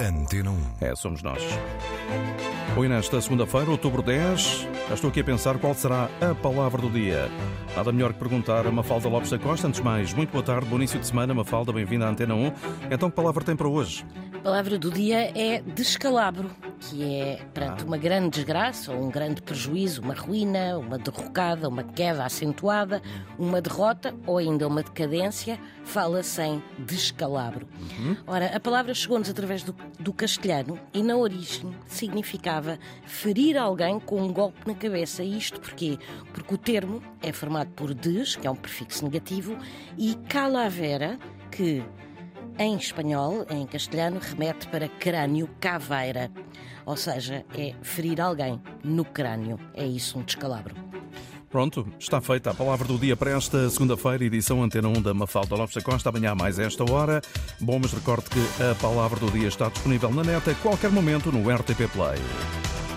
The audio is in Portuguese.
Antena 1. É, somos nós. Hoje, nesta segunda-feira, outubro 10, já estou aqui a pensar qual será a palavra do dia. Nada melhor que perguntar a Mafalda Lopes da Costa. Antes de mais, muito boa tarde, bom início de semana, Mafalda, bem-vinda à Antena 1. Então, que palavra tem para hoje? A palavra do dia é descalabro, que é perante uma grande desgraça ou um grande prejuízo, uma ruína, uma derrocada, uma queda acentuada, uma derrota ou ainda uma decadência, fala-se em descalabro. Ora, a palavra chegou-nos através do, do castelhano e na origem significava ferir alguém com um golpe na cabeça. E isto porquê? Porque o termo é formado por des, que é um prefixo negativo, e calavera, que em espanhol, em castelhano, remete para crânio caveira. Ou seja, é ferir alguém no crânio. É isso, um descalabro. Pronto, está feita a palavra do dia para esta segunda-feira, edição Antena 1 da Mafalda Lopes da Costa. Amanhã mais esta hora. Bom, mas recorde que a palavra do dia está disponível na net a qualquer momento no RTP Play.